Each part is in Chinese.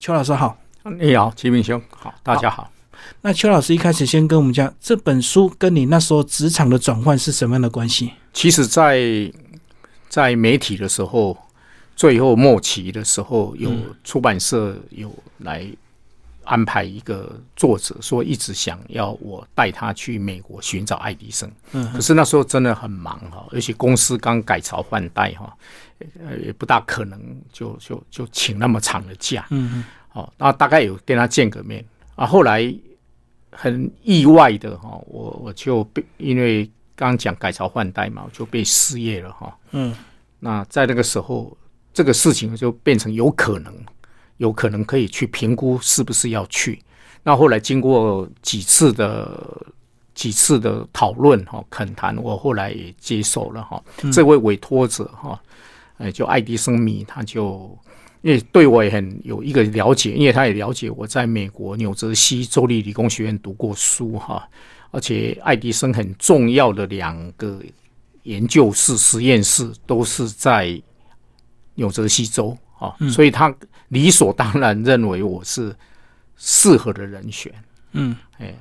邱老师好，你好，齐明兄好，大家好。那邱老师一开始先跟我们讲，这本书跟你那时候职场的转换是什么样的关系？其实，在在媒体的时候，最后末期的时候，有出版社有来安排一个作者，说一直想要我带他去美国寻找爱迪生。嗯，可是那时候真的很忙哈，而且公司刚改朝换代哈。呃，也不大可能就就就请那么长的假，嗯嗯，好，那大概有跟他见个面啊。后来很意外的哈，我我就被因为刚刚讲改朝换代嘛，我就被失业了哈，嗯，那在那个时候，这个事情就变成有可能，有可能可以去评估是不是要去。那后来经过几次的几次的讨论哈，恳谈，我后来也接受了哈，这位委托者哈。哎，就爱迪生迷，他就因为对我也很有一个了解，因为他也了解我在美国纽泽西州立理工学院读过书哈，而且爱迪生很重要的两个研究室、实验室都是在纽泽西州啊，所以他理所当然认为我是适合的人选。嗯，哎，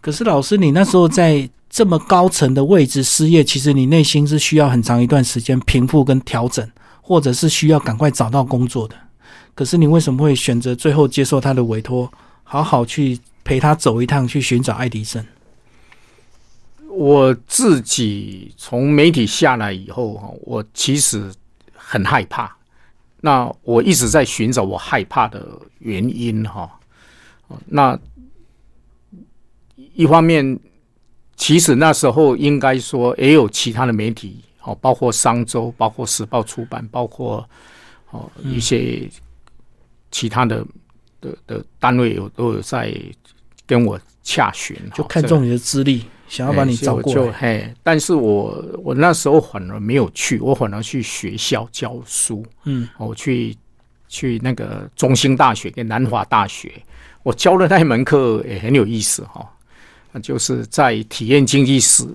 可是老师，你那时候在。这么高层的位置失业，其实你内心是需要很长一段时间平复跟调整，或者是需要赶快找到工作的。可是你为什么会选择最后接受他的委托，好好去陪他走一趟，去寻找爱迪生？我自己从媒体下来以后，哈，我其实很害怕。那我一直在寻找我害怕的原因，哈。那一方面。其实那时候应该说也有其他的媒体，哦，包括商周、包括时报出版、包括哦一些其他的的的单位有都有在跟我洽询，就看中你的资历，想要把你找过来。嘿，但是我我那时候反而没有去，我反而去学校教书。嗯，我去去那个中兴大学跟南华大学，我教的那一门课也很有意思哈。那就是在体验经济时，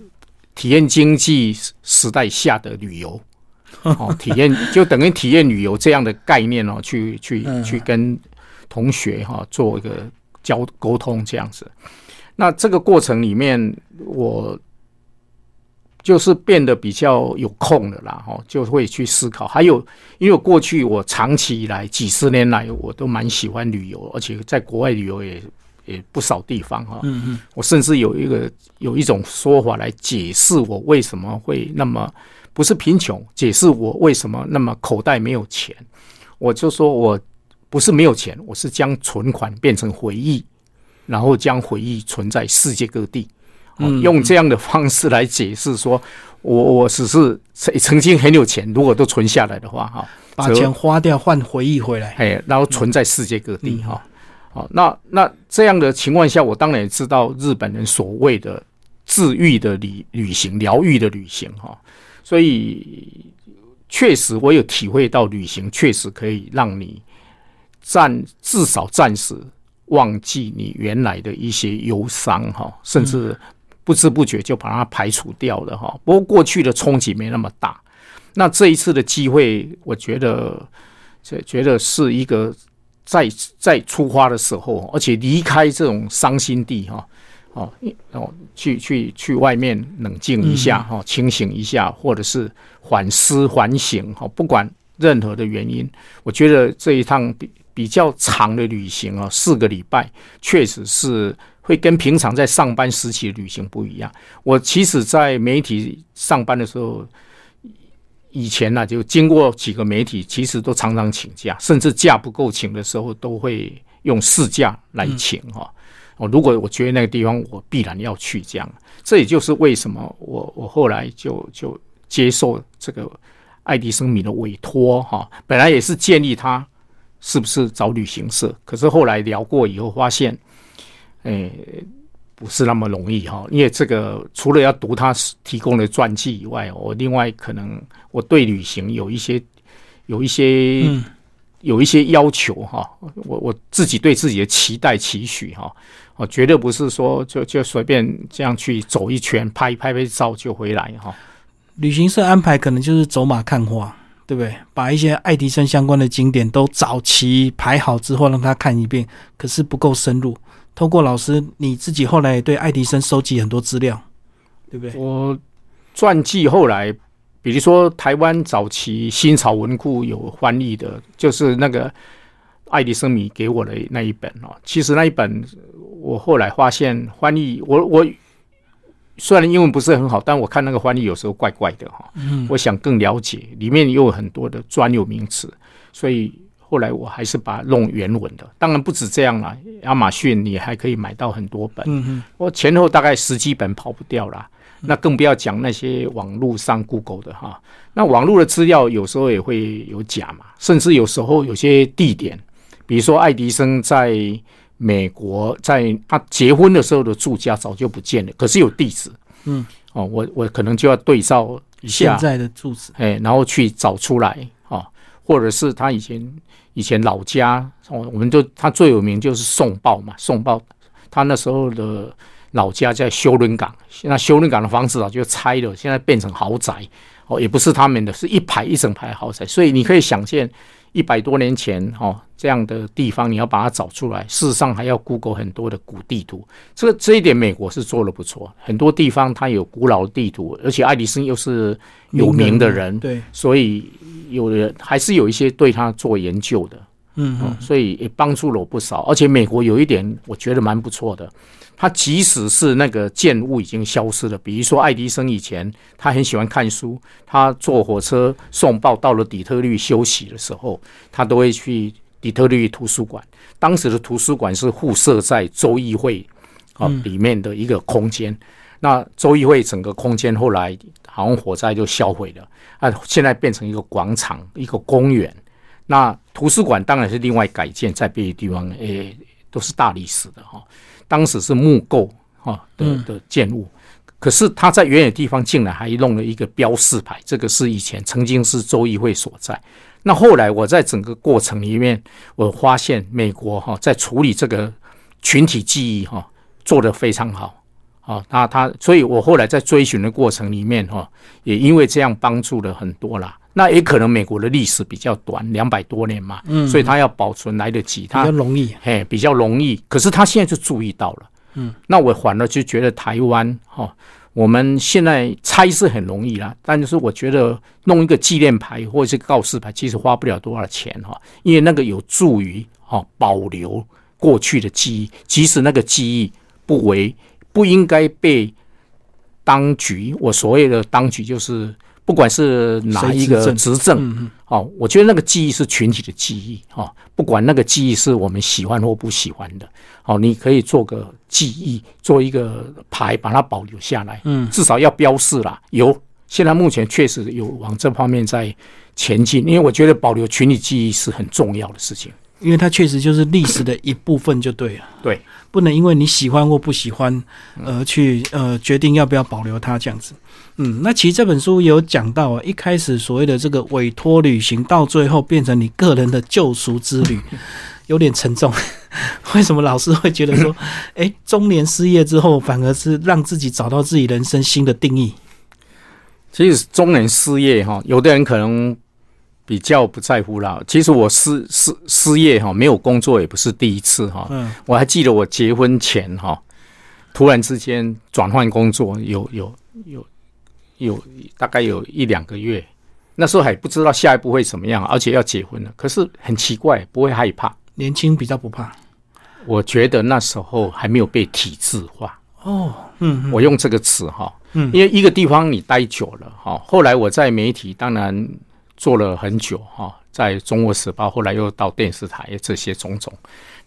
体验经济时代下的旅游，哦，体验就等于体验旅游这样的概念哦，去去去跟同学哈做一个交沟通这样子。那这个过程里面，我就是变得比较有空了啦，哈，就会去思考。还有，因为过去我长期以来几十年来，我都蛮喜欢旅游，而且在国外旅游也。也不少地方哈，嗯嗯，我甚至有一个有一种说法来解释我为什么会那么不是贫穷，解释我为什么那么口袋没有钱。我就说我不是没有钱，我是将存款变成回忆，然后将回忆存在世界各地，用这样的方式来解释说，我我只是曾曾经很有钱，如果都存下来的话哈，把钱花掉换回忆回来，哎，然后存在世界各地哈。好，那那这样的情况下，我当然也知道日本人所谓的治愈的旅旅行、疗愈的旅行哈，所以确实我有体会到旅行确实可以让你暂至少暂时忘记你原来的一些忧伤哈，甚至不知不觉就把它排除掉了哈。不过过去的冲击没那么大，那这一次的机会，我觉得这觉得是一个。在在出发的时候，而且离开这种伤心地哈，哦，哦，去去去外面冷静一下哈，清醒一下，或者是反思反省哈，不管任何的原因，我觉得这一趟比比较长的旅行啊，四个礼拜，确实是会跟平常在上班时期的旅行不一样。我其实，在媒体上班的时候。以前呢，就经过几个媒体，其实都常常请假，甚至假不够请的时候，都会用事假来请哈。哦，如果我觉得那个地方我必然要去，这样，这也就是为什么我我后来就就接受这个爱迪生米的委托哈。本来也是建议他是不是找旅行社，可是后来聊过以后发现，诶。不是那么容易哈，因为这个除了要读他提供的传记以外，我另外可能我对旅行有一些有一些有一些要求哈，我我自己对自己的期待期许哈，我绝对不是说就就随便这样去走一圈，拍拍拍照就回来哈。旅行社安排可能就是走马看花，对不对？把一些爱迪生相关的景点都早期排好之后，让他看一遍，可是不够深入。透过老师你自己后来也对爱迪生收集很多资料，对不对？我传记后来，比如说台湾早期新潮文库有翻译的，就是那个爱迪生米给我的那一本哦。其实那一本我后来发现翻译，我我虽然英文不是很好，但我看那个翻译有时候怪怪的哈。嗯，我想更了解，里面又有很多的专有名词，所以后来我还是把它弄原文的。当然不止这样啦，亚马逊你还可以买到很多本。我前后大概十几本跑不掉啦。那更不要讲那些网络上 Google 的哈。那网络的资料有时候也会有假嘛，甚至有时候有些地点，比如说爱迪生在。美国在他结婚的时候的住家早就不见了，可是有地址。嗯，哦，我我可能就要对照一下现在的住址，哎，然后去找出来啊，或者是他以前以前老家哦，我们就他最有名就是宋报嘛，宋报他那时候的老家在修伦港，现在修伦港的房子啊就拆了，现在变成豪宅哦，也不是他们的，是一排一整排豪宅，所以你可以想见。一百多年前，哦，这样的地方你要把它找出来，事实上还要 Google 很多的古地图。这个这一点美国是做的不错，很多地方它有古老的地图，而且爱迪生又是有名的人，对，所以有人还是有一些对他做研究的，嗯，所以也帮助了我不少。而且美国有一点我觉得蛮不错的。他即使是那个建物已经消失了，比如说爱迪生以前他很喜欢看书，他坐火车送报到了底特律休息的时候，他都会去底特律图书馆。当时的图书馆是附设在州议会啊里面的一个空间。那州议会整个空间后来好像火灾就销毁了啊，现在变成一个广场、一个公园。那图书馆当然是另外改建在别的地方，诶，都是大理石的哈。当时是木构哈的的建物，可是他在远远地方竟然还弄了一个标示牌，这个是以前曾经是州议会所在。那后来我在整个过程里面，我发现美国哈在处理这个群体记忆哈做得非常好，啊，他他，所以我后来在追寻的过程里面哈，也因为这样帮助了很多啦。那也可能美国的历史比较短，两百多年嘛，嗯，所以他要保存来得及，他比较容易，嘿，比较容易。可是他现在就注意到了，嗯，那我反而就觉得台湾哈，我们现在猜是很容易啦，但就是我觉得弄一个纪念牌或者是告示牌，其实花不了多少钱哈，因为那个有助于哈保留过去的记忆，即使那个记忆不为不应该被当局，我所谓的当局就是。不管是哪一个执政，哦，我觉得那个记忆是群体的记忆，哦，不管那个记忆是我们喜欢或不喜欢的，哦，你可以做个记忆，做一个牌，把它保留下来，嗯，至少要标示啦。有，现在目前确实有往这方面在前进，因为我觉得保留群体记忆是很重要的事情，因为它确实就是历史的一部分，就对了，对，不能因为你喜欢或不喜欢而去呃决定要不要保留它这样子。嗯，那其实这本书有讲到啊，一开始所谓的这个委托旅行，到最后变成你个人的救赎之旅，有点沉重。为什么老师会觉得说，哎，中年失业之后，反而是让自己找到自己人生新的定义？其实中年失业哈，有的人可能比较不在乎啦。其实我失失失业哈，没有工作也不是第一次哈。嗯，我还记得我结婚前哈，突然之间转换工作，有有有。有大概有一两个月，那时候还不知道下一步会怎么样，而且要结婚了。可是很奇怪，不会害怕。年轻比较不怕。我觉得那时候还没有被体制化。哦，嗯，我用这个词哈，嗯，因为一个地方你待久了哈，后来我在媒体当然做了很久哈，在中国时报，后来又到电视台这些种种。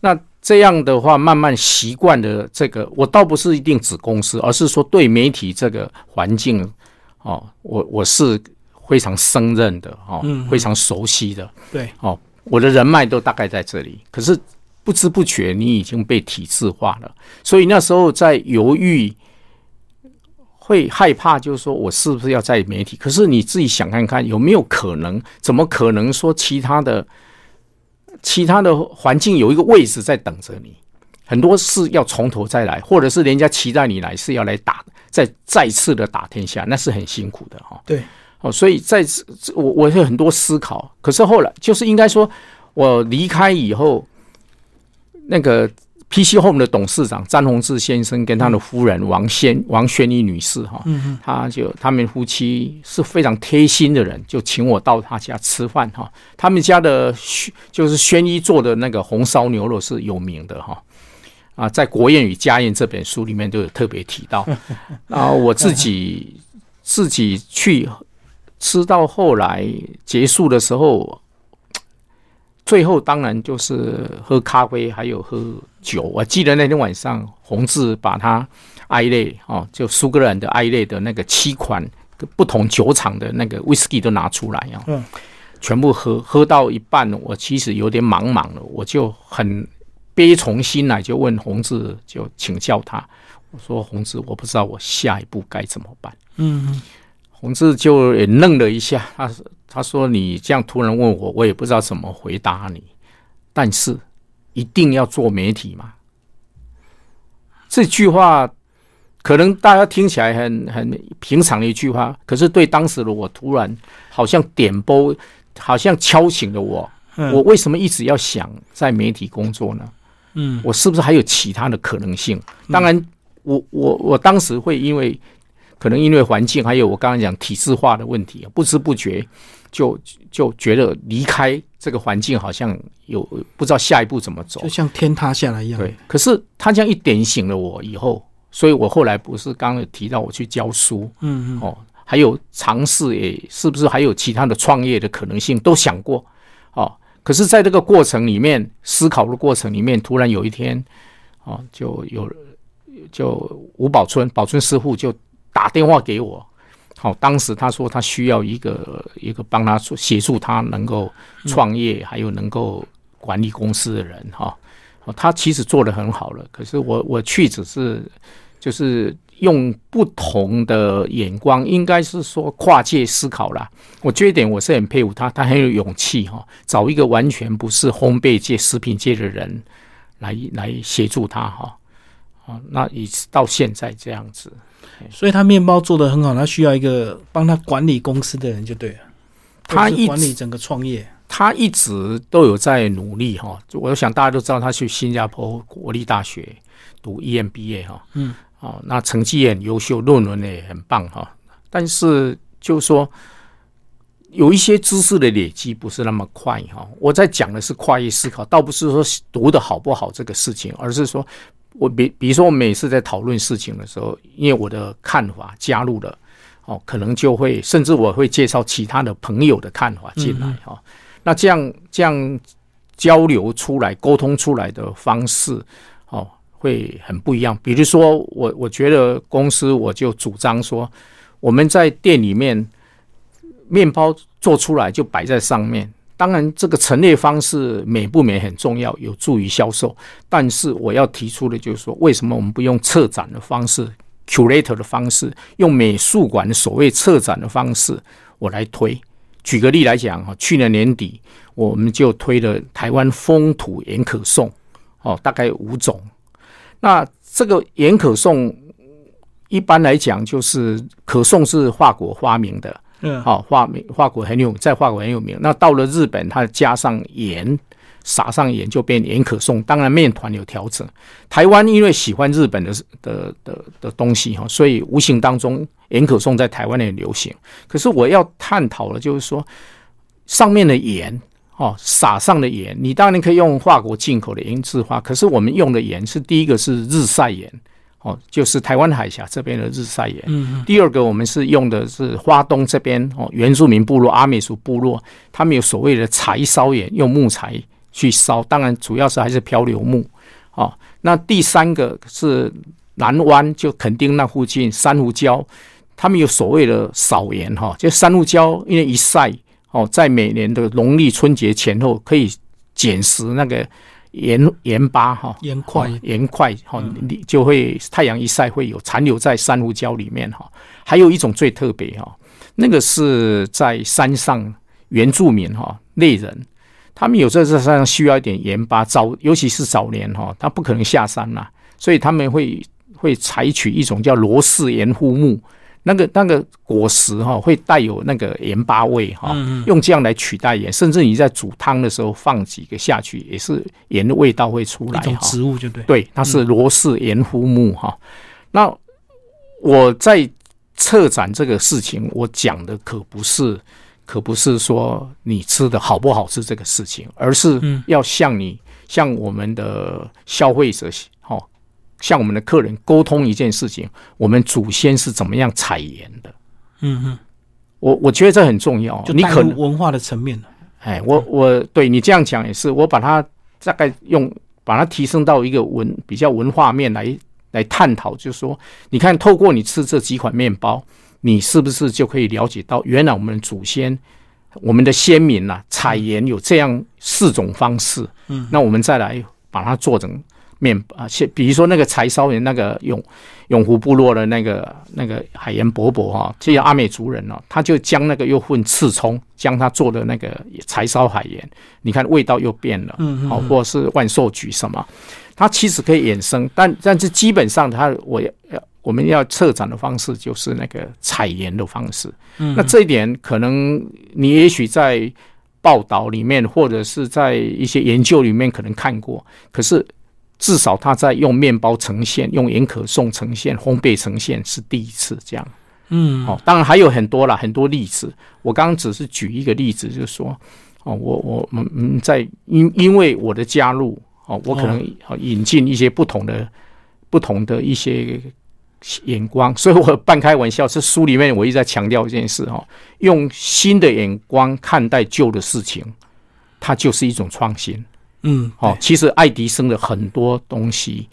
那这样的话，慢慢习惯了这个，我倒不是一定指公司，而是说对媒体这个环境。哦，我我是非常胜任的哦，非常熟悉的。对，哦，我的人脉都大概在这里。可是不知不觉，你已经被体制化了。所以那时候在犹豫，会害怕，就是说我是不是要在媒体？可是你自己想看看，有没有可能？怎么可能说其他的其他的环境有一个位置在等着你？很多事要从头再来，或者是人家期待你来是要来打。再再次的打天下，那是很辛苦的哈。对，哦，所以在我我有很多思考，可是后来就是应该说，我离开以后，那个 PC Home 的董事长詹宏志先生跟他的夫人王仙王宣一女士哈，嗯他就他们夫妻是非常贴心的人，就请我到他家吃饭哈。他们家的就是宣一做的那个红烧牛肉是有名的哈。啊，在《国宴与家宴》这本书里面都有特别提到。然 后我自己自己去吃到后来结束的时候，最后当然就是喝咖啡，还有喝酒。我记得那天晚上，洪志把他 I 类哦，就苏格兰的 I 类的那个七款不同酒厂的那个 whisky 都拿出来啊，嗯全部喝喝到一半，我其实有点茫茫了，我就很悲从心来，就问洪志，就请教他，我说洪志，我不知道我下一步该怎么办。嗯洪志就也愣了一下，他他说：“你这样突然问我，我也不知道怎么回答你。但是一定要做媒体嘛？”这句话可能大家听起来很很平常的一句话，可是对当时的我，突然好像点拨，好像敲醒了我。嗯我为什么一直要想在媒体工作呢？嗯我是不是还有其他的可能性？当然，我我我当时会因为可能因为环境，还有我刚刚讲体制化的问题，不知不觉就就觉得离开这个环境好像有不知道下一步怎么走就。像天塌下来一样。对，可是他这样一点醒了我以后，所以我后来不是刚刚有提到我去教书嗯嗯哦，还有尝试也是不是还有其他的创业的可能性都想过哦。可是，在这个过程里面，思考的过程里面，突然有一天，哦，就有就吴宝春宝春师傅就打电话给我，好、当时他说他需要一个一个帮他协助他能够创业，还有能够管理公司的人哈、他其实做得很好了，可是我我去只是就是用不同的眼光，应该是说跨界思考啦。我这一点我是很佩服他，他很有勇气哈、找一个完全不是烘焙界、食品界的人来来协助他哈。啊，那一直到现在这样子，所以他面包做的很好，他需要一个帮他管理公司的人就对了。他一管理整个创业。他一直都有在努力哈。我想大家都知道，他去新加坡国立大学读 EMBA 哈，嗯，哦，那成绩也很优秀，论文也很棒哈。但是就是说，有一些知识的累积不是那么快哈。我在讲的是跨越思考，倒不是说读的好不好这个事情，而是说我比比如说我每次在讨论事情的时候，因为我的看法加入了。哦，可能就会，甚至我会介绍其他的朋友的看法进来哈、哦。那这样这样交流出来、沟通出来的方式，哦，会很不一样。比如说，我我觉得公司我就主张说，我们在店里面面包做出来就摆在上面。当然，这个陈列方式美不美很重要，有助于销售。但是我要提出的就是说，为什么我们不用策展的方式？curator 的方式，用美术馆所谓策展的方式，我来推。举个例来讲哈，去年年底我们就推了台湾风土盐可颂，哦，大概五种。那这个盐可颂一般来讲就是可颂是法国发明的，嗯，好、化名法国很有在法国很有名。那到了日本，它加上盐。撒上盐就变盐可颂，当然面团有调整。台湾因为喜欢日本的的的的东西哈，所以无形当中盐可颂在台湾也流行。可是我要探讨的就是说，上面的盐哦，撒上的盐，你当然可以用法国进口的盐制化，可是我们用的盐是第一个是日晒盐哦，就是台湾海峡这边的日晒盐。嗯第二个，我们是用的是花东这边哦，原住民部落阿美族部落，他们有所谓的柴烧盐，用木材。去烧，当然主要是还是漂流木，哦。那第三个是南湾，就垦丁那附近珊瑚礁，他们有所谓的扫盐哈，就珊瑚礁因为一晒哦，在每年的农历春节前后可以捡拾那个盐盐巴哈，盐块盐块哈，你就会太阳一晒会有残留在珊瑚礁里面哈。还有一种最特别哈，那个是在山上原住民哈猎人。他们有时候在山上需要一点盐巴，早尤其是早年哈，他不可能下山啦，所以他们会会采取一种叫罗氏盐护木，那个那个果实哈会带有那个盐巴味哈，嗯用这样来取代盐，甚至你在煮汤的时候放几个下去，也是盐的味道会出来哈。植物就对。对，它是罗氏盐胡木哈。那我在策展这个事情，我讲的可不是，可不是说你吃的好不好吃这个事情，而是嗯要向你、向我们的消费者，哦，向我们的客人沟通一件事情：我们祖先是怎么样采盐的。嗯嗯，我我觉得这很重要。就带你可能入文化的层面了。哎，我我对你这样讲也是，我把它大概用把它提升到一个文比较文化面来来探讨，就是说，你看，透过你吃这几款面包，你是不是就可以了解到，原来我们的祖先、我们的先民呐、采盐有这样四种方式。嗯，那我们再来把它做成面啊，现比如说那个柴烧盐，那个永永湖部落的那个那个海盐伯伯哈，这些阿美族人哦，他就将那个又混刺葱，将他做的那个柴烧海盐，你看味道又变了，嗯嗯好、或者是万寿菊什么，它其实可以衍生，但但是基本上它我要我们要策展的方式就是那个采盐的方式，嗯。那这一点可能你也许在报道里面或者是在一些研究里面可能看过，可是至少他在用面包呈现、用盐可颂呈现、烘焙呈现是第一次这样。嗯，哦，当然还有很多啦，很多例子。我刚刚只是举一个例子，就是说，哦，我我们嗯，在因因为我的加入，哦，我可能哦引进一些不同的不同的一些眼光，所以我半开玩笑，这书里面我一直在强调一件事、哦，用新的眼光看待旧的事情，它就是一种创新。嗯，哦，其实爱迪生的很多东西，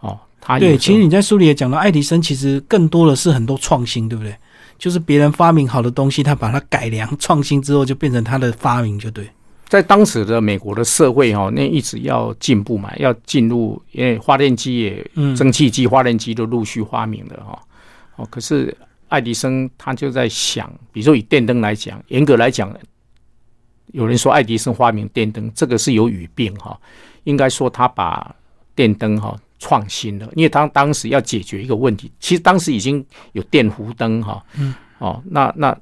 哦，他有对，其实你在书里也讲到，爱迪生其实更多的是很多创新，对不对？就是别人发明好的东西，他把它改良、创新之后，就变成他的发明，就对。在当时的美国的社会哈、那一直要进步嘛，要进入，因为发电机也、嗯蒸汽机、发电机都陆续发明了哈、哦，可是爱迪生他就在想，比如说以电灯来讲，严格来讲，有人说爱迪生发明电灯，这个是有语病哈、应该说他把电灯哈、创新了，因为他当时要解决一个问题，其实当时已经有电弧灯哈、嗯，哦，那那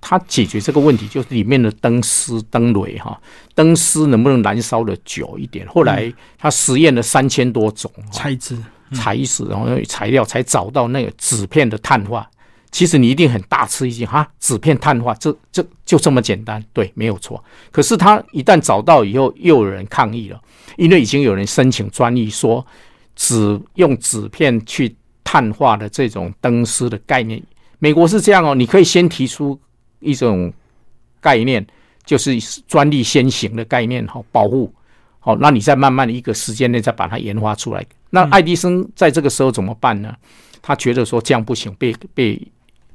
他解决这个问题，就是里面的灯丝、灯蕊哈，灯丝能不能燃烧的久一点？后来他实验了三千多种哈材质，材质，然后材料才找到那个纸片的碳化。其实你一定很大吃一惊哈，纸片碳化，这这就这么简单？对，没有错。可是他一旦找到以后，又有人抗议了，因为已经有人申请专利说，纸用纸片去碳化的这种灯丝的概念，美国是这样哦，你可以先提出一种概念，就是专利先行的概念，好，保护。好，那你再慢慢的一个时间内再把它研发出来。那爱迪生在这个时候怎么办呢？他觉得说这样不行，被被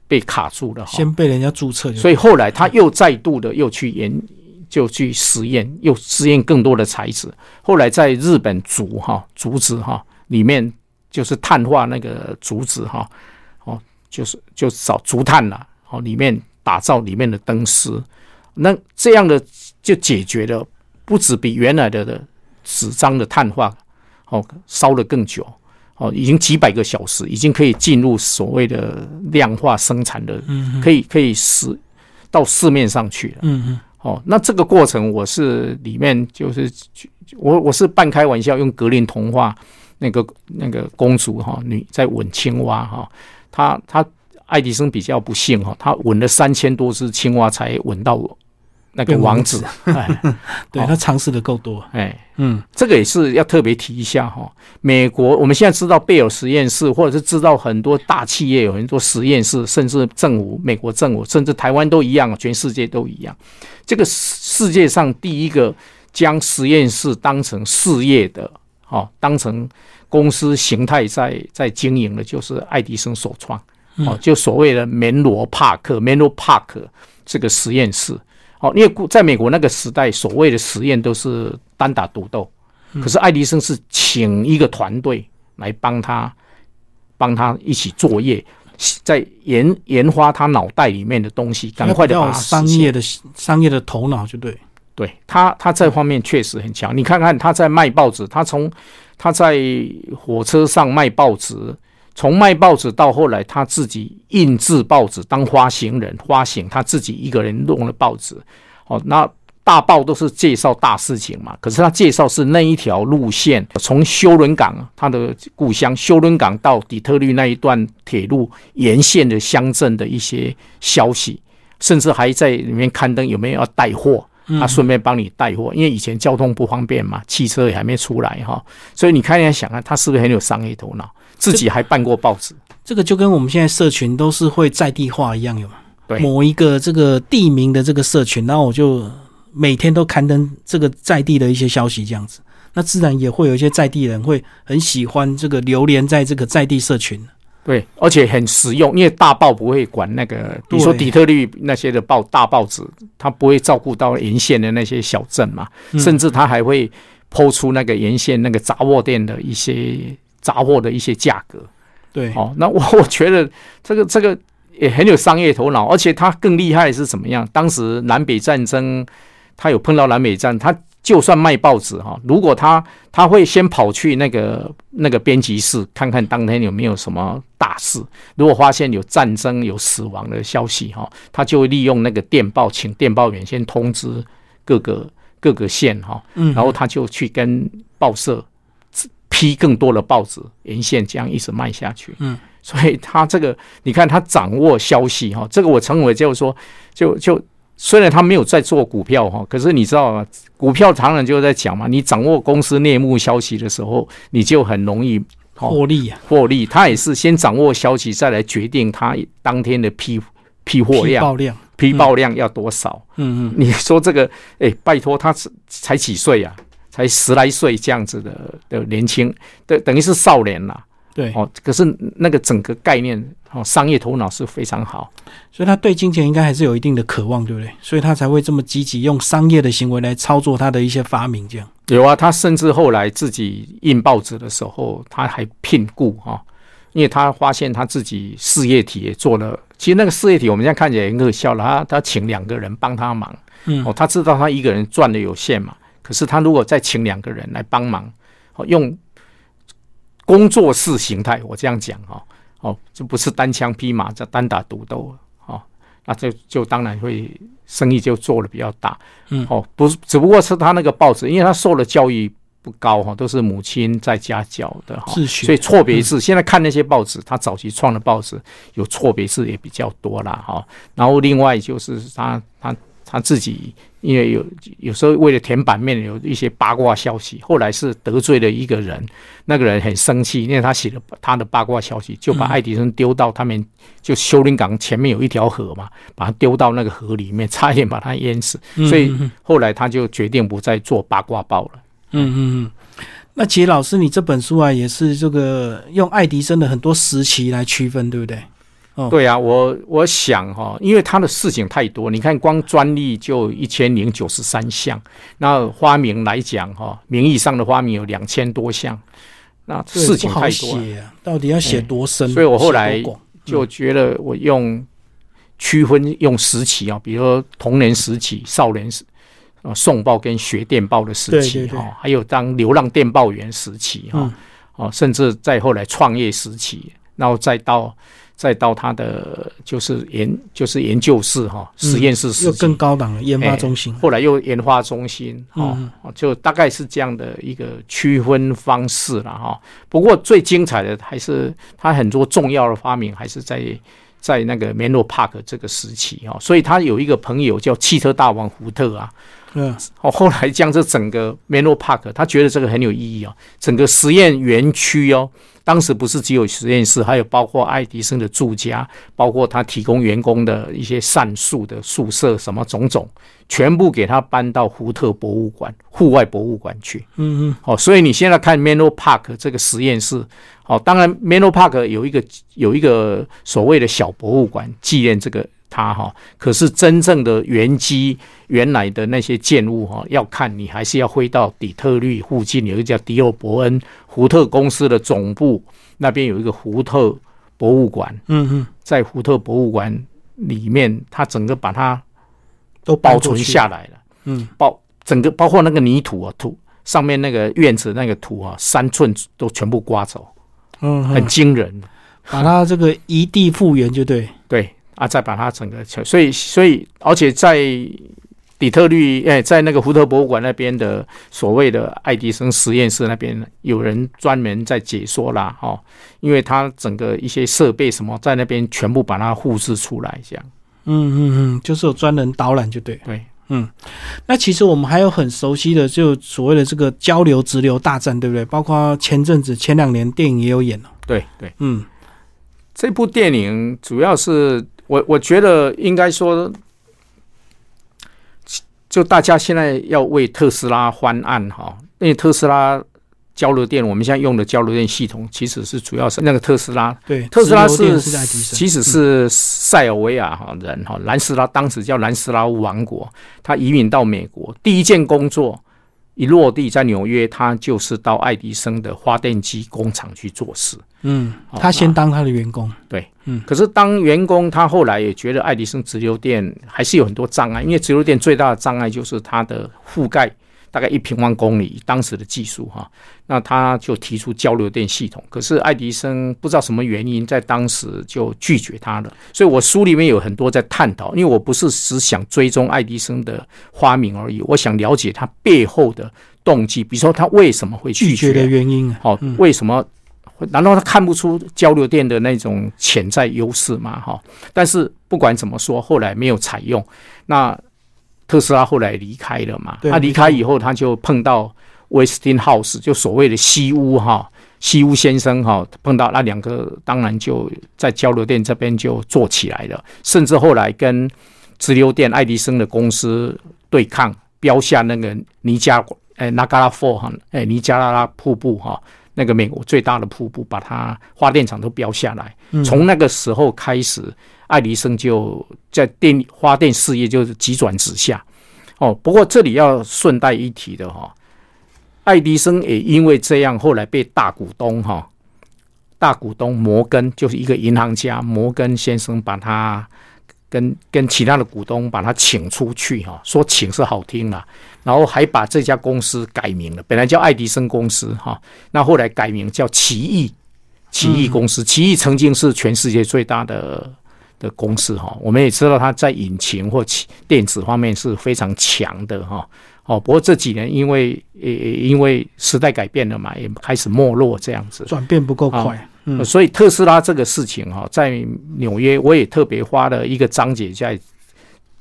被卡住了哈。先被人家注册，所以后来他又再度的又去研，就去实验，又实验更多的材质。后来在日本竹哈竹子哈里面，就是碳化那个竹子哈，哦，就是就找竹炭了，哦，里面打造里面的灯丝，那这样的就解决了，不止比原来的的纸张的碳化哦烧的更久。哦，已经几百个小时，已经可以进入所谓的量化生产的，嗯可以可以使到市面上去了。嗯嗯哦，那这个过程我是里面就是我我是半开玩笑，用格林童话那个那个公主哈、女在吻青蛙哈、她她爱迪生比较不幸哈、他吻了三千多只青蛙才吻到那个变王王子，对他尝试的够多，哎，嗯这个也是要特别提一下哈。美国我们现在知道贝尔实验室，或者是知道很多大企业有很多实验室，甚至政府、美国政府，甚至台湾都一样，全世界都一样。这个世界上第一个将实验室当成事业的，哦，当成公司形态在在经营的，就是爱迪生首创。哦，就所谓的门罗帕克 （Menlo Park） 这个实验室。哦，因为在美国那个时代，所谓的实验都是单打独斗，可是爱迪生是请一个团队来帮他，帮他一起作业，在研研发他脑袋里面的东西，赶快的把商业的商业的头脑，就对，对他，他这方面确实很强。你看看他在卖报纸，他从他在火车上卖报纸，从卖报纸到后来他自己印制报纸，当发行人发行，他自己一个人弄了报纸。哦，那大报都是介绍大事情嘛，可是他介绍是那一条路线，从休伦港他的故乡休伦港到底特律那一段铁路沿线的乡镇的一些消息，甚至还在里面刊登有没有要带货。他顺便帮你带货，因为以前交通不方便嘛，汽车也还没出来哈，所以你看一下想啊，他是不是很有商业头脑？自己还办过报纸，这个就跟我们现在社群都是会在地化一样，有吗？对，某一个这个地名的这个社群，然后我就每天都刊登这个在地的一些消息，这样子，那自然也会有一些在地人会很喜欢这个流连在这个在地社群。对，而且很实用，因为大报不会管那个，比如说底特律那些的报大报纸，它不会照顾到沿线的那些小镇嘛，甚至它还会抛出那个沿线那个杂货店的一些杂货的一些价格。对，哦，那我 我觉得这个这个也很有商业头脑，而且他更厉害是怎么样？当时南北战争，他有碰到南北战，他。就算卖报纸哈，如果他他会先跑去那个那个编辑室看看当天有没有什么大事，如果发现有战争有死亡的消息哈，他就会利用那个电报，请电报员先通知各个各个县哈，然后他就去跟报社批更多的报纸，沿线这样一直卖下去。嗯，所以他这个你看他掌握消息哈，这个我称为就是说就就。虽然他没有在做股票哈，可是你知道吗？股票常常就在讲嘛，你掌握公司内幕消息的时候，你就很容易获利啊，获利。他也是先掌握消息，再来决定他当天的批批货量、批爆量、批爆量要多少。嗯嗯，你说这个，哎，拜托，他才几岁啊？才十来岁这样子的的年轻，等等于是少年啦。对哦，可是那个整个概念哦，商业头脑是非常好，所以他对金钱应该还是有一定的渴望，对不对？所以他才会这么积极用商业的行为来操作他的一些发明，这样有啊。他甚至后来自己印报纸的时候，他还聘雇哈，因为他发现他自己事业体也做了。其实那个事业体我们现在看起来很可笑了，他他请两个人帮他忙，嗯哦，他知道他一个人赚的有限嘛，可是他如果再请两个人来帮忙，哦用。工作室形态，我这样讲哈，哦，这不是单枪匹马，这单打独斗哦，那就就当然会生意就做的比较大，嗯，哦，不是，只不过是他那个报纸，因为他受的教育不高哈，都是母亲在家教的哈，所以错别字，现在看那些报纸，他早期创的报纸有错别字也比较多啦哈，然后另外就是他他。他自己因为有有时候为了填版面，有一些八卦消息，后来是得罪了一个人，那个人很生气，因为他写了他的八卦消息，就把爱迪生丢到他们就修林港前面有一条河嘛，把他丢到那个河里面，差一点把他淹死，所以后来他就决定不再做八卦报了。嗯嗯嗯，那其实老师，你这本书啊，也是这个用爱迪生的很多时期来区分，对不对？对啊，我我想哈，因为他的事情太多，你看光专利就一千零九十三项，那发明来讲哈，名义上的发明有两千多项，那事情太多，到底要写多深？所以我后来就觉得我用区分用时期啊，比如说童年时期、少年时啊送报跟学电报的时期哈，还有当流浪电报员时期哈，哦，甚至再后来创业时期，然后再到。再到他的就是研就是研究室哈实验室又更高档的研发中心，后来又研发中心哦，就大概是这样的一个区分方式了哈。不过最精彩的还是他很多重要的发明还是在在那个 Menlo Park 这个时期哈。所以他有一个朋友叫汽车大王福特啊，嗯，哦，后来将这整个 Menlo Park，他觉得这个很有意义哦，整个实验园区哦。当时不是只有实验室，还有包括爱迪生的住家，包括他提供员工的一些膳宿的宿舍，什么种种，全部给他搬到福特博物馆、户外博物馆去。嗯嗯。哦，所以你现在看 Menlo Park 这个实验室，哦，当然 Menlo Park 有一个有一个所谓的小博物馆纪念这个。它哈，可是真正的原机原来的那些建物哈，要看你还是要回到底特律附近有一个叫迪奥伯恩福特公司的总部，那边有一个福特博物馆。嗯嗯，在福特博物馆里面，它整个把它都保存下来了。嗯，包整个包括那个泥土啊，土上面那个院子那个土啊，三寸都全部刮走。嗯，很惊人。把它这个一地复原就对。对啊，再把它整个，所以所以而且在底特律，哎，在那个福特博物馆那边的所谓的爱迪生实验室那边，有人专门在解说啦，哦，因为他整个一些设备什么在那边全部把它复制出来，这样。嗯嗯嗯，就是有专人导览就对。对，嗯，那其实我们还有很熟悉的，就所谓的这个交流直流大战，对不对？包括前阵子前两年电影也有演了。对对，嗯，这部电影主要是我我觉得应该说，就大家现在要为特斯拉翻案哈，因为特斯拉交流电，我们现在用的交流电系统其实是主要是那个特斯拉，对，特斯拉是其实是塞尔维亚哈人哈，南斯拉当时叫南斯拉王国，他移民到美国，第一件工作一落地在纽约，他就是到爱迪生的发电机工厂去做事。嗯，他先当他的员工。对，嗯可是当员工，他后来也觉得爱迪生直流电还是有很多障碍，因为直流电最大的障碍就是它的覆盖大概一平方公里，当时的技术哈，那他就提出交流电系统，可是爱迪生不知道什么原因，在当时就拒绝他了。所以我书里面有很多在探讨，因为我不是只想追踪爱迪生的发明而已，我想了解他背后的动机，比如说他为什么会拒拒绝的原因啊，好、为什么？难道他看不出交流电的那种潜在优势吗？哈，但是不管怎么说，后来没有采用。那特斯拉后来离开了嘛？他离开以后，他就碰到 Westinghouse，就所谓的西屋哈，西屋先生哈，碰到那两个，当然就在交流电这边就做起来了，甚至后来跟直流电爱迪生的公司对抗，标下那个尼加哎纳加拉 f 哈，哎尼加拉拉瀑布哈。那个美国最大的瀑布，把它发电厂都标下来。从那个时候开始，爱迪生就在电发电事业就是急转直下。哦，不过这里要顺带一提的哈、爱迪生也因为这样，后来被大股东哈、大股东摩根就是一个银行家摩根先生把他跟跟其他的股东把他请出去哈、说请是好听啦，然后还把这家公司改名了，本来叫爱迪生公司哈、那后来改名叫奇异奇异公司，奇异曾经是全世界最大的的公司哈，我们也知道它在引擎或电子方面是非常强的哈。哦，不过这几年因为也也因为时代改变了嘛，也开始没落这样子。转变不够快。嗯呃所以特斯拉这个事情哈，在纽约我也特别花了一个章节在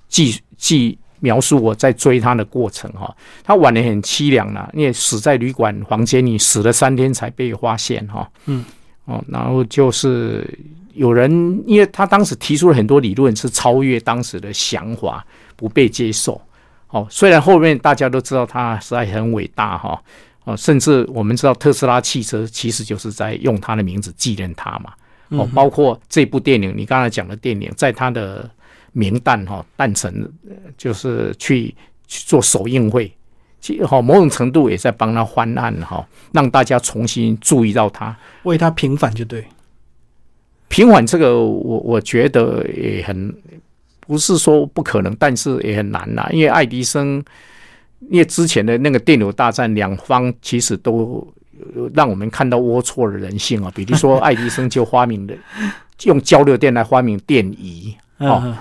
记记描述我在追他的过程哈。他晚年很凄凉了，因为死在旅馆房间里，死了三天才被发现哈。嗯，哦，然后就是有人，因为他当时提出了很多理论是超越当时的想法，不被接受。哦，虽然后面大家都知道他实在很伟大哈。哦，甚至我们知道特斯拉汽车其实就是在用他的名字纪念他嘛。哦，包括这部电影，你刚才讲的电影，在他的名旦哈诞辰，呃就是去去做首映会，其实哈某种程度也在帮他翻案哈，让大家重新注意到他。为他平反就对。平缓这个我我觉得也很不是说不可能，但是也很难啦，因为爱迪生。因为之前的那个电流大战，两方其实都呃让我们看到龌龊的人性啊。比如说，爱迪生就发明的用交流电来发明电仪，哦嗯，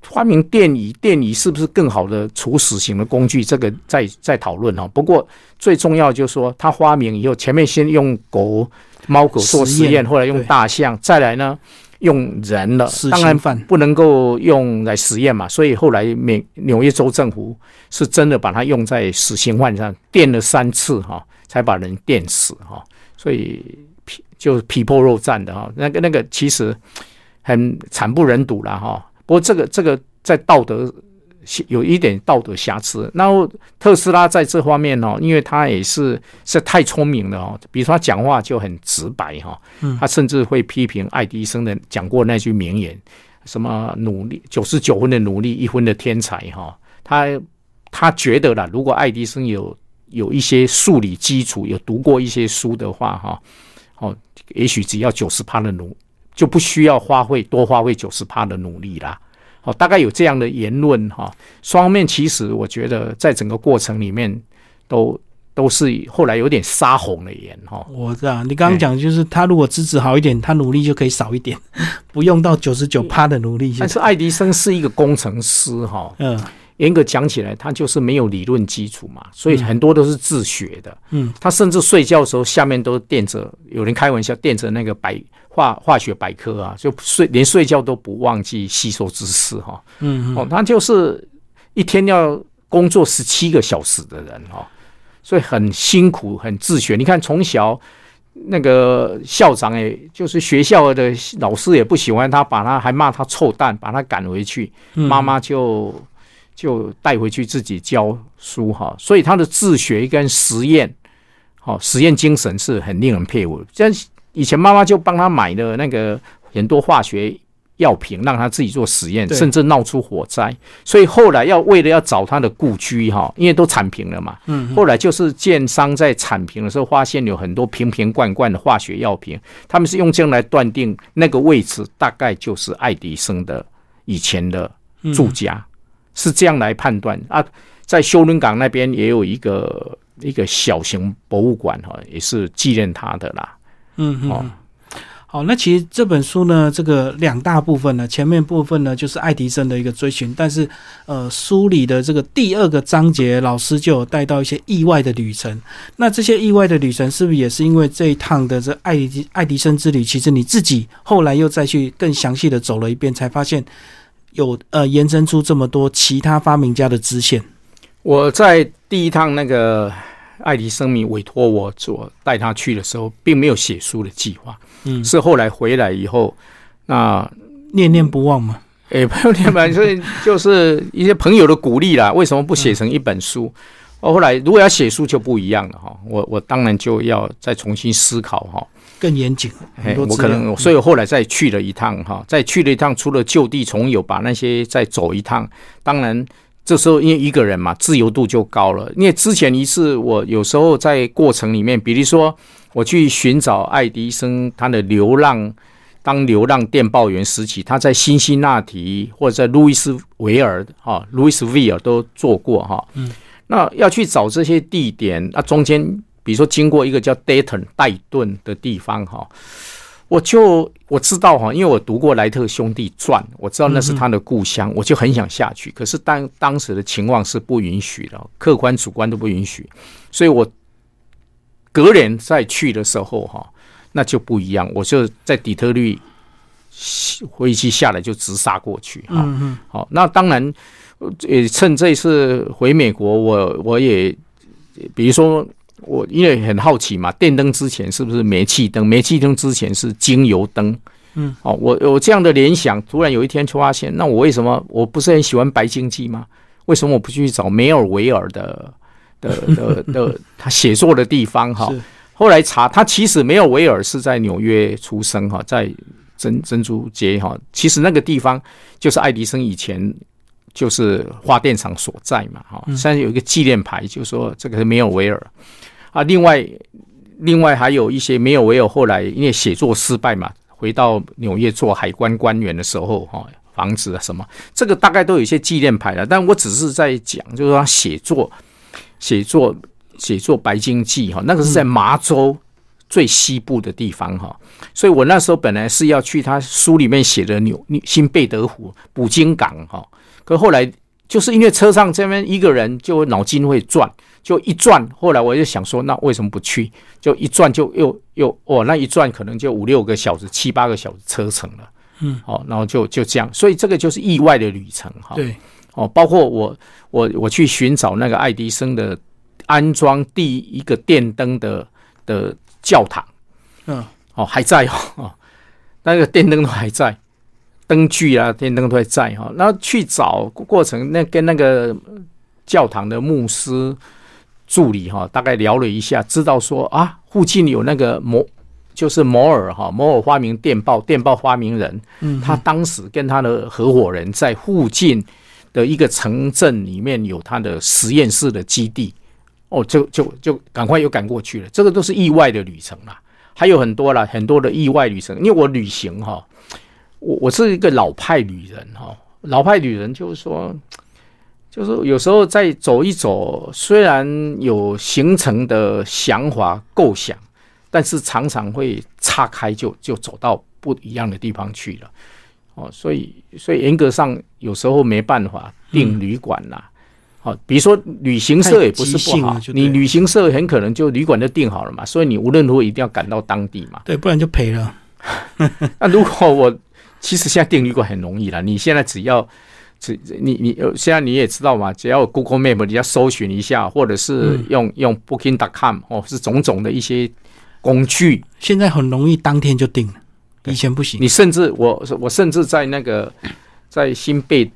发明电仪，电仪是不是更好的处死刑的工具？这个在在讨论哈。不过最重要就是说，他发明以后，前面先用狗、猫狗做实验，后来用大象，再来呢用人了。当然。不能够用来实验嘛，所以后来美纽约州政府是真的把它用在死刑犯上，电了三次哈，才把人电死哈，所以皮就是皮破肉绽的哈，那个那个其实很惨不忍睹了哈。不过这个这个在道德有一点道德瑕疵。然后特斯拉在这方面哦，因为他也是是太聪明了哦，比如说他讲话就很直白哈，他甚至会批评爱迪生的讲过那句名言，什么努力九十九分的努力，一分的天才哈。他他觉得啦，如果爱迪生有有一些数理基础，有读过一些书的话哈，哦，也许只要九十趴的努，就不需要花费多花费九十趴的努力啦。哦，大概有这样的言论哈，双方面其实我觉得在整个过程里面都都是后来有点杀红了眼哈。我知道，你刚刚讲就是他如果资质好一点，他努力就可以少一点，不用到九十九趴的努力。但是爱迪生是一个工程师哈，嗯。严格讲起来，他就是没有理论基础嘛，所以很多都是自学的。嗯，他甚至睡觉的时候下面都垫着，有人开玩笑垫着那个百化化学百科啊，就睡连睡觉都不忘记吸收知识哈。嗯，哦，他就是一天要工作十七个小时的人哈，所以很辛苦，很自学。你看从小那个校长也，就是学校的老师也不喜欢他，把他还骂他臭蛋，把他赶回去，妈妈就。就带回去自己教书哈，所以他的自学跟实验，好实验精神是很令人佩服。像以前妈妈就帮他买了那个很多化学药品，让他自己做实验，甚至闹出火灾。所以后来要为了要找他的故居哈，因为都铲平了嘛。嗯。后来就是建商在铲平的时候，发现有很多瓶瓶罐罐的化学药品，他们是用这样来断定那个位置大概就是爱迪生的以前的住家。是这样来判断啊，在休伦港那边也有一个一个小型博物馆哈，也是纪念他的啦。嗯嗯，好，那其实这本书呢，这个两大部分呢，前面部分呢就是爱迪生的一个追寻，但是呃，书里的这个第二个章节，老师就有带到一些意外的旅程。那这些意外的旅程，是不是也是因为这一趟的这爱迪爱迪生之旅？其实你自己后来又再去更详细的走了一遍，才发现。有呃，延伸出这么多其他发明家的支线。我在第一趟那个爱迪生米委托我做带他去的时候，并没有写书的计划。嗯，是后来回来以后，那念念不忘嘛。哎，朋友念吧，所以就是一些朋友的鼓励啦。为什么不写成一本书？哦，后来如果要写书就不一样了哈。我我当然就要再重新思考哈。更严谨，我可能，所以后来再去了一趟哈，再去了一趟，除了就地重游，把那些再走一趟。当然，这时候因为一个人嘛，自由度就高了。因为之前一次，我有时候在过程里面，比如说我去寻找爱迪生他的流浪，当流浪电报员时期，他在辛辛那提或者在路易斯维尔哈，路易斯维尔都做过哈。嗯，那要去找这些地点，那中间。比如说，经过一个叫 Dayton 戴顿的地方，哈，我就我知道哈，因为我读过莱特兄弟传，我知道那是他的故乡，我就很想下去。可是当当时的情况是不允许的，客观主观都不允许，所以我隔年再去的时候，哈，那就不一样。我就在底特律飞机下来就直杀过去，哈，好，那当然，也趁这次回美国，我我也比如说。我因为很好奇嘛，电灯之前是不是煤气灯？煤气灯之前是精油灯。嗯，哦，我有这样的联想，突然有一天就发现，那我为什么我不是很喜欢白经济吗？为什么我不去找梅尔维尔的的的的 他写作的地方？哈，后来查，他其实梅尔维尔是在纽约出生，哈，在珍珍珠街，哈，其实那个地方就是爱迪生以前。就是发电厂所在嘛，哈，现在有一个纪念牌，就说这个是梅尔维尔啊。另外，另外还有一些没有，唯有后来因为写作失败嘛，回到纽约做海关官员的时候，哈，房子啊什么，这个大概都有一些纪念牌了。但我只是在讲，就是他写作、写作、写作《白鲸记》哈，那个是在麻州最西部的地方哈，所以我那时候本来是要去他书里面写的纽新贝德湖捕鲸港哈。可后来就是因为车上这边一个人就脑筋会转，就一转。后来我就想说，那为什么不去？就一转就又又哦，那一转可能就五六个小时、七八个小时车程了。嗯，好，然后就就这样，所以这个就是意外的旅程哈。对，哦，包括我我我去寻找那个爱迪生的安装第一个电灯的的教堂。嗯，哦还在哦，那个电灯都还在。灯具啊，电灯都还在哈。那去找过程，那跟那个教堂的牧师助理哈，大概聊了一下，知道说啊，附近有那个摩，就是摩尔哈，摩尔发明电报，电报发明人，嗯，他当时跟他的合伙人在附近的一个城镇里面有他的实验室的基地，哦，就就就赶快又赶过去了。这个都是意外的旅程啦，还有很多啦，很多的意外旅程，因为我旅行哈。我我是一个老派旅人哈，老派旅人就是说，就是有时候再走一走，虽然有形成的想法构想，但是常常会岔开，就就走到不一样的地方去了。哦，所以所以严格上有时候没办法订旅馆啦。好，比如说旅行社也不是不好，你旅行社很可能就旅馆就订好了嘛，所以你无论如何一定要赶到当地嘛。对，不然就赔了。那如果我其实现在订旅馆很容易了，你现在只要只你你现在你也知道嘛，只要 Google Map 你要搜寻一下，或者是用用 Booking.com 哦，是种种的一些工具，现在很容易当天就定了，以前不行。你甚至我我甚至在那个在新贝。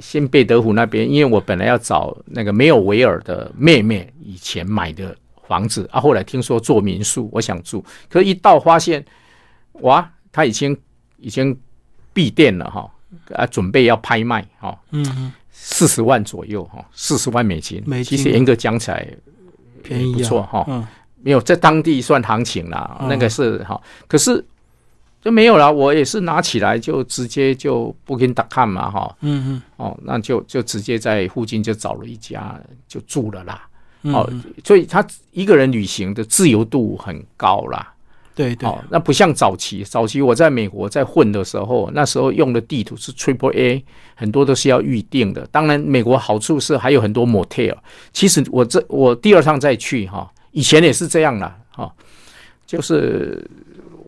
新贝德湖那边，因为我本来要找那个没有维尔的妹妹以前买的房子啊，后来听说做民宿，我想住，可是一到发现，哇，他已经已经闭店了哈，啊，准备要拍卖哈，嗯，四十万左右哈，四十万美金，美金，其实严格讲起来便宜不错哈，嗯，没有在当地算行情啦，那个是哈，可是。就没有了，我也是拿起来就直接就不跟打看嘛，哈，嗯嗯，哦，那就就直接在附近就找了一家就住了啦，哦，所以他一个人旅行的自由度很高啦，对对，那不像早期，早期我在美国在混的时候，那时候用的地图是 Triple A，很多都是要预定的。当然，美国好处是还有很多 motel，其实我这我第二趟再去哈，以前也是这样啦，哈，就是。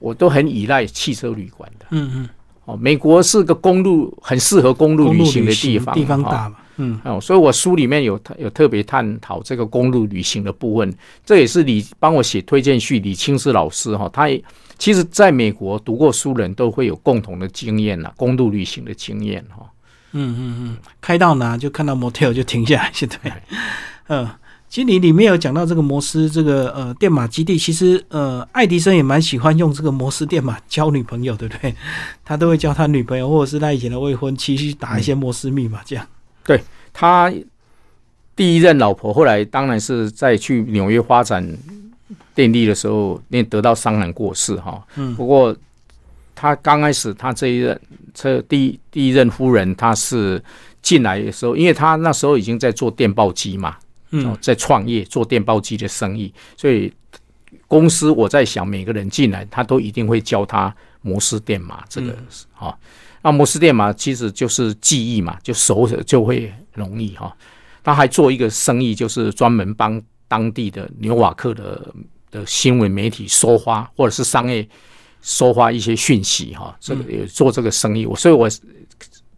我都很依赖汽车旅馆的，嗯嗯，哦，美国是个公路很适合公路旅行的地方，地方大嘛，嗯，哦，所以我书里面有有特别探讨这个公路旅行的部分，这也是李帮我写推荐序，李清思老师哈，他也其实在美国读过书人都会有共同的经验呐，公路旅行的经验哈，嗯嗯嗯，开到哪就看到 motel 就停下来，现在，嗯。其实你里面有讲到这个摩斯这个呃电码基地，其实呃爱迪生也蛮喜欢用这个摩斯电码交女朋友，对不对？他都会教他女朋友或者是他以前的未婚妻去打一些摩斯密码，这样。对他第一任老婆，后来当然是在去纽约发展电力的时候，那得到伤寒过世哈。嗯。不过他刚开始他这一任这第第一任夫人，她是进来的时候，因为他那时候已经在做电报机嘛。嗯，在创业做电报机的生意，所以公司我在想，每个人进来，他都一定会教他摩斯电码这个哈。那摩斯电码其实就是记忆嘛，就熟就会容易哈。他还做一个生意，就是专门帮当地的纽瓦克的的新闻媒体收发或者是商业收发一些讯息哈。这个也做这个生意，我所以我。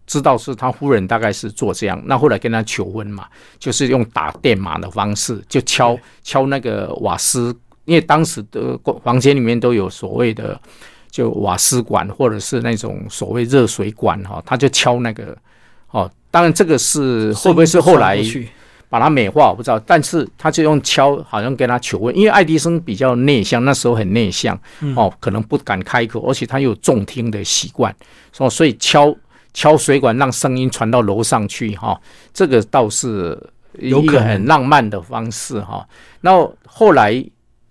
知道是他夫人大概是做这样，那后来跟他求婚嘛，就是用打电码的方式，就敲敲那个瓦斯，因为当时的房间里面都有所谓的就瓦斯管或者是那种所谓热水管哈，他就敲那个哦，当然这个是会不会是后来把它美化我不知道，但是他就用敲好像跟他求婚，因为爱迪生比较内向，那时候很内向哦，可能不敢开口，而且他有重听的习惯，哦，所以敲。敲水管让声音传到楼上去，哈，这个倒是一个很浪漫的方式，哈。然后后来，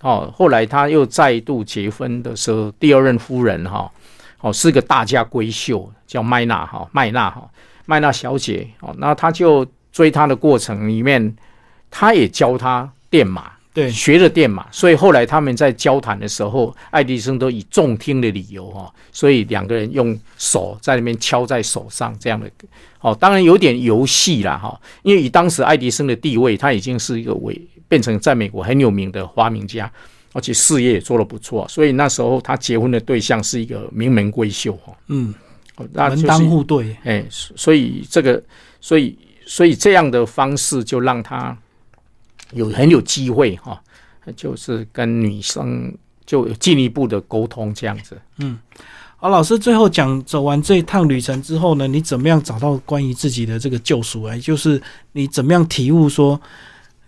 哦，后来他又再度结婚的时候，第二任夫人，哈，哦，是个大家闺秀，叫麦娜，哈，麦娜，哈，麦娜小姐，哦，那他就追她的过程里面，他也教她电码。对，学了电码，所以后来他们在交谈的时候，爱迪生都以重听的理由哈，所以两个人用手在那边敲在手上这样的，哦，当然有点游戏啦哈，因为以当时爱迪生的地位，他已经是一个伟，变成在美国很有名的发明家，而且事业也做得不错，所以那时候他结婚的对象是一个名门闺秀哈，嗯，门当户对，哎，所以这个，所以所以这样的方式就让他。有很有机会哈，就是跟女生就进一步的沟通这样子。嗯，好，老师最后讲走完这一趟旅程之后呢，你怎么样找到关于自己的这个救赎？哎，就是你怎么样体悟说，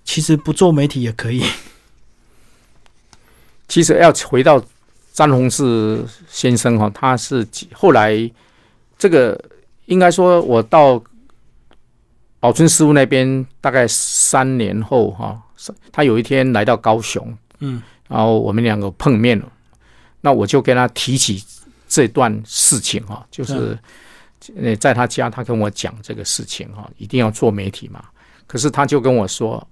其实不做媒体也可以。其实要回到詹宏志先生哈，他是后来这个应该说我到。宝春师傅那边大概三年后哈，他有一天来到高雄，嗯，然后我们两个碰面了，那我就跟他提起这段事情哈，就是呃在他家他跟我讲这个事情哈，一定要做媒体嘛，可是他就跟我说，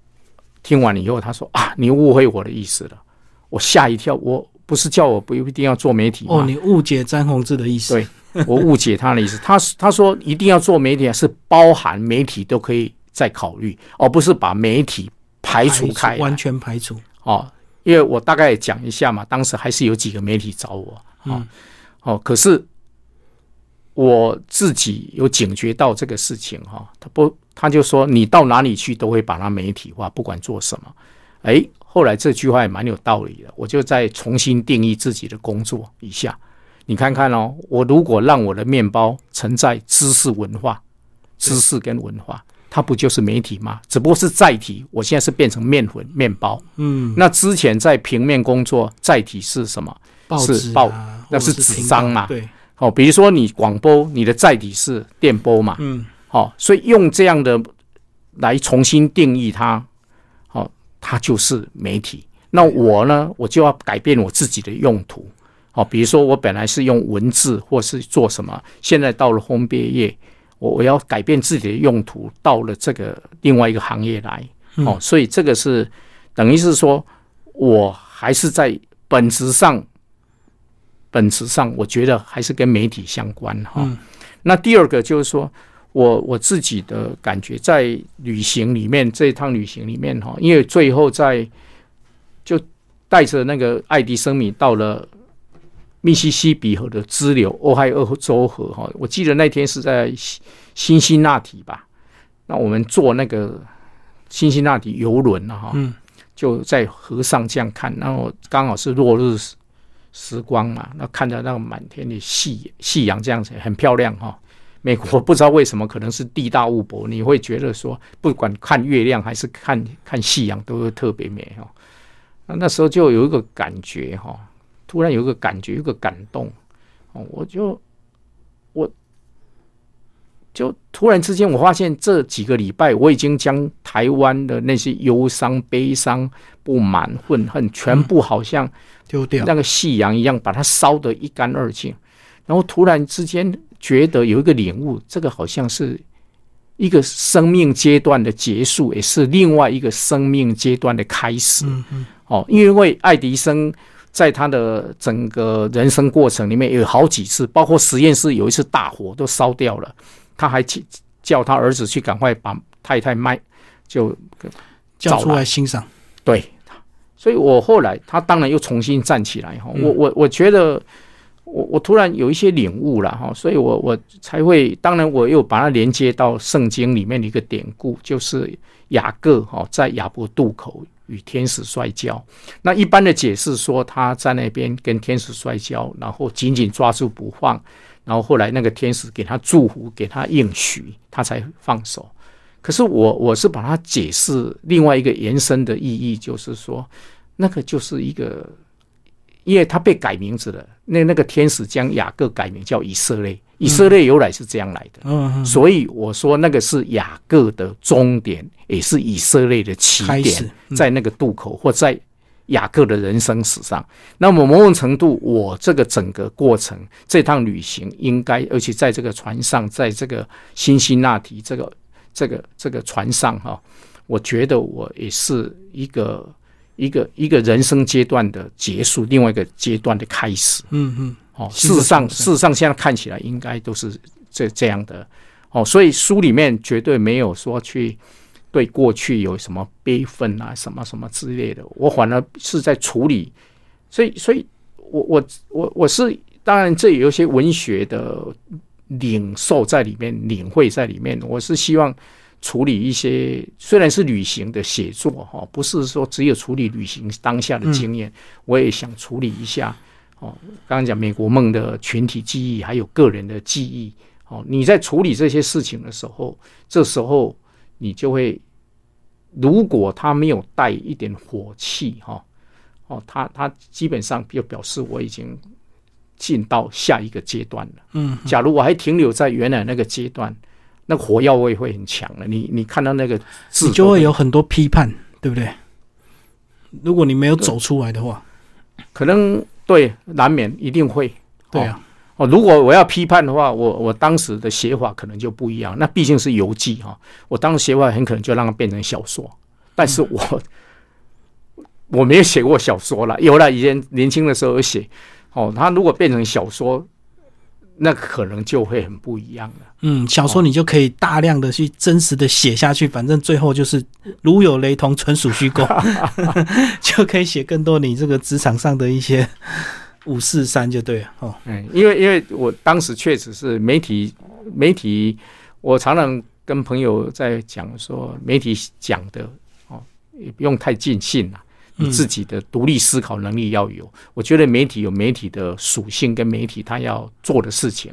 听完以后，他说啊，你误会我的意思了，我吓一跳，我不是叫我不一定要做媒体吗？哦，你误解詹宏志的意思。对，我误解他的意思。他他说一定要做媒体，是包含媒体都可以再考虑，而不是把媒体排除开，完全排除。哦，因为我大概讲一下嘛，当时还是有几个媒体找我，哦，哦，可是我自己有警觉到这个事情哈，他不。他就说：“你到哪里去都会把它媒体化，不管做什么。”哎，后来这句话也蛮有道理的。我就再重新定义自己的工作一下。你看看哦，我如果让我的面包承载知识文化、知识跟文化，它不就是媒体吗？只不过是载体。我现在是变成面粉、面包。嗯，那之前在平面工作，载体是什么？是报，那是纸张嘛？对。哦，比如说你广播，你的载体是电波嘛？嗯。哦，所以用这样的来重新定义它，好，它就是媒体。那我呢，我就要改变我自己的用途。哦，比如说我本来是用文字或是做什么，现在到了烘焙业，我我要改变自己的用途，到了这个另外一个行业来。哦，所以这个是等于是说，我还是在本质上，本质上我觉得还是跟媒体相关哈。那第二个就是说。我我自己的感觉，在旅行里面这一趟旅行里面哈，因为最后在就带着那个爱迪生米到了密西西比河的支流——俄亥俄州河哈。我记得那天是在新辛那提吧，那我们坐那个新辛那提游轮了哈，就在河上这样看，然后刚好是落日时光嘛，那看着那个满天的夕夕阳这样子很漂亮哈。美国不知道为什么，可能是地大物博，你会觉得说，不管看月亮还是看看夕阳，都会特别美哈。那那时候就有一个感觉哈，突然有一个感觉，一个感动哦，我就我就突然之间，我发现这几个礼拜，我已经将台湾的那些忧伤、悲伤、不满、愤恨，全部好像丢掉，那个夕阳一样，把它烧得一干二净。然后突然之间。觉得有一个领悟，这个好像是一个生命阶段的结束，也是另外一个生命阶段的开始。嗯嗯。哦，因为爱迪生在他的整个人生过程里面有好几次，包括实验室有一次大火都烧掉了，他还去叫他儿子去赶快把太太卖，就叫出来欣赏。对，所以我后来他当然又重新站起来哈。我我我觉得。我我突然有一些领悟了哈，所以我我才会，当然我又把它连接到圣经里面的一个典故，就是雅各哈在雅伯渡口与天使摔跤。那一般的解释说他在那边跟天使摔跤，然后紧紧抓住不放，然后后来那个天使给他祝福，给他应许，他才放手。可是我我是把它解释另外一个延伸的意义，就是说那个就是一个。因为他被改名字了，那那个天使将雅各改名叫以色列，以色列由来是这样来的，嗯，所以我说那个是雅各的终点，也是以色列的起点，在那个渡口或在雅各的人生史上。那么某种程度，我这个整个过程，这趟旅行应该，而且在这个船上，在这个辛辛那提这个这个这个船上哈，我觉得我也是一个。一个一个人生阶段的结束，另外一个阶段的开始。嗯嗯，哦，事实上，事实上，现在看起来应该都是这这样的。哦，所以书里面绝对没有说去对过去有什么悲愤啊，什么什么之类的。我反而是在处理。所以，所以我我我我是当然，这有一些文学的领受在里面，领会在里面。我是希望。处理一些虽然是旅行的写作哈，不是说只有处理旅行当下的经验，我也想处理一下哦。刚刚讲美国梦的群体记忆，还有个人的记忆哦。你在处理这些事情的时候，这时候你就会，如果他没有带一点火气哈，哦，他他基本上就表示我已经进到下一个阶段了。嗯，假如我还停留在原来那个阶段。那火药味会很强的，你你看到那个字，就会有很多批判，对不对？如果你没有走出来的话，可能对难免一定会，对啊。哦，如果我要批判的话，我我当时的写法可能就不一样。那毕竟是游记哈，我当时写法很可能就让它变成小说。但是我我没有写过小说了，有了以前年轻的时候有写。哦，它如果变成小说，那可能就会很不一样了。嗯，小说你就可以大量的去真实的写下去，反正最后就是如有雷同，纯属虚构，就可以写更多你这个职场上的一些。五四三就对了哦，嗯，因为因为我当时确实是媒体媒体，我常常跟朋友在讲说，媒体讲的哦，也不用太尽信了，你自己的独立思考能力要有。我觉得媒体有媒体的属性跟媒体他要做的事情，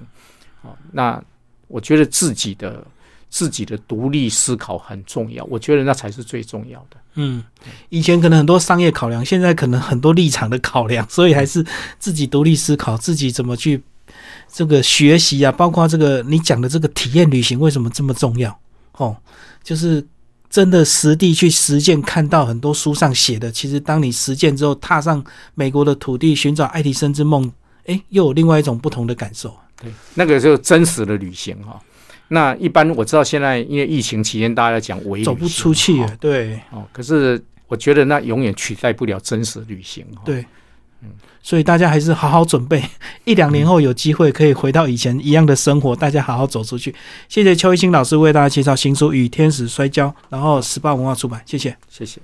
哦，那我觉得自己的。自己的独立思考很重要，我觉得那才是最重要的。嗯，以前可能很多商业考量，现在可能很多立场的考量，所以还是自己独立思考，自己怎么去这个学习啊，包括这个你讲的这个体验旅行为什么这么重要？哦，就是真的实地去实践，看到很多书上写的，其实当你实践之后，踏上美国的土地，寻找爱迪生之梦，哎，又有另外一种不同的感受。对，那个就真实的旅行哈。那一般我知道，现在因为疫情期间，大家讲微走不出去，对哦。可是我觉得那永远取代不了真实旅行。对，嗯，所以大家还是好好准备，一两年后有机会可以回到以前一样的生活，大家好好走出去。谢谢邱一新老师为大家介绍新书《与天使摔跤》，然后十八文化出版，谢谢，谢谢。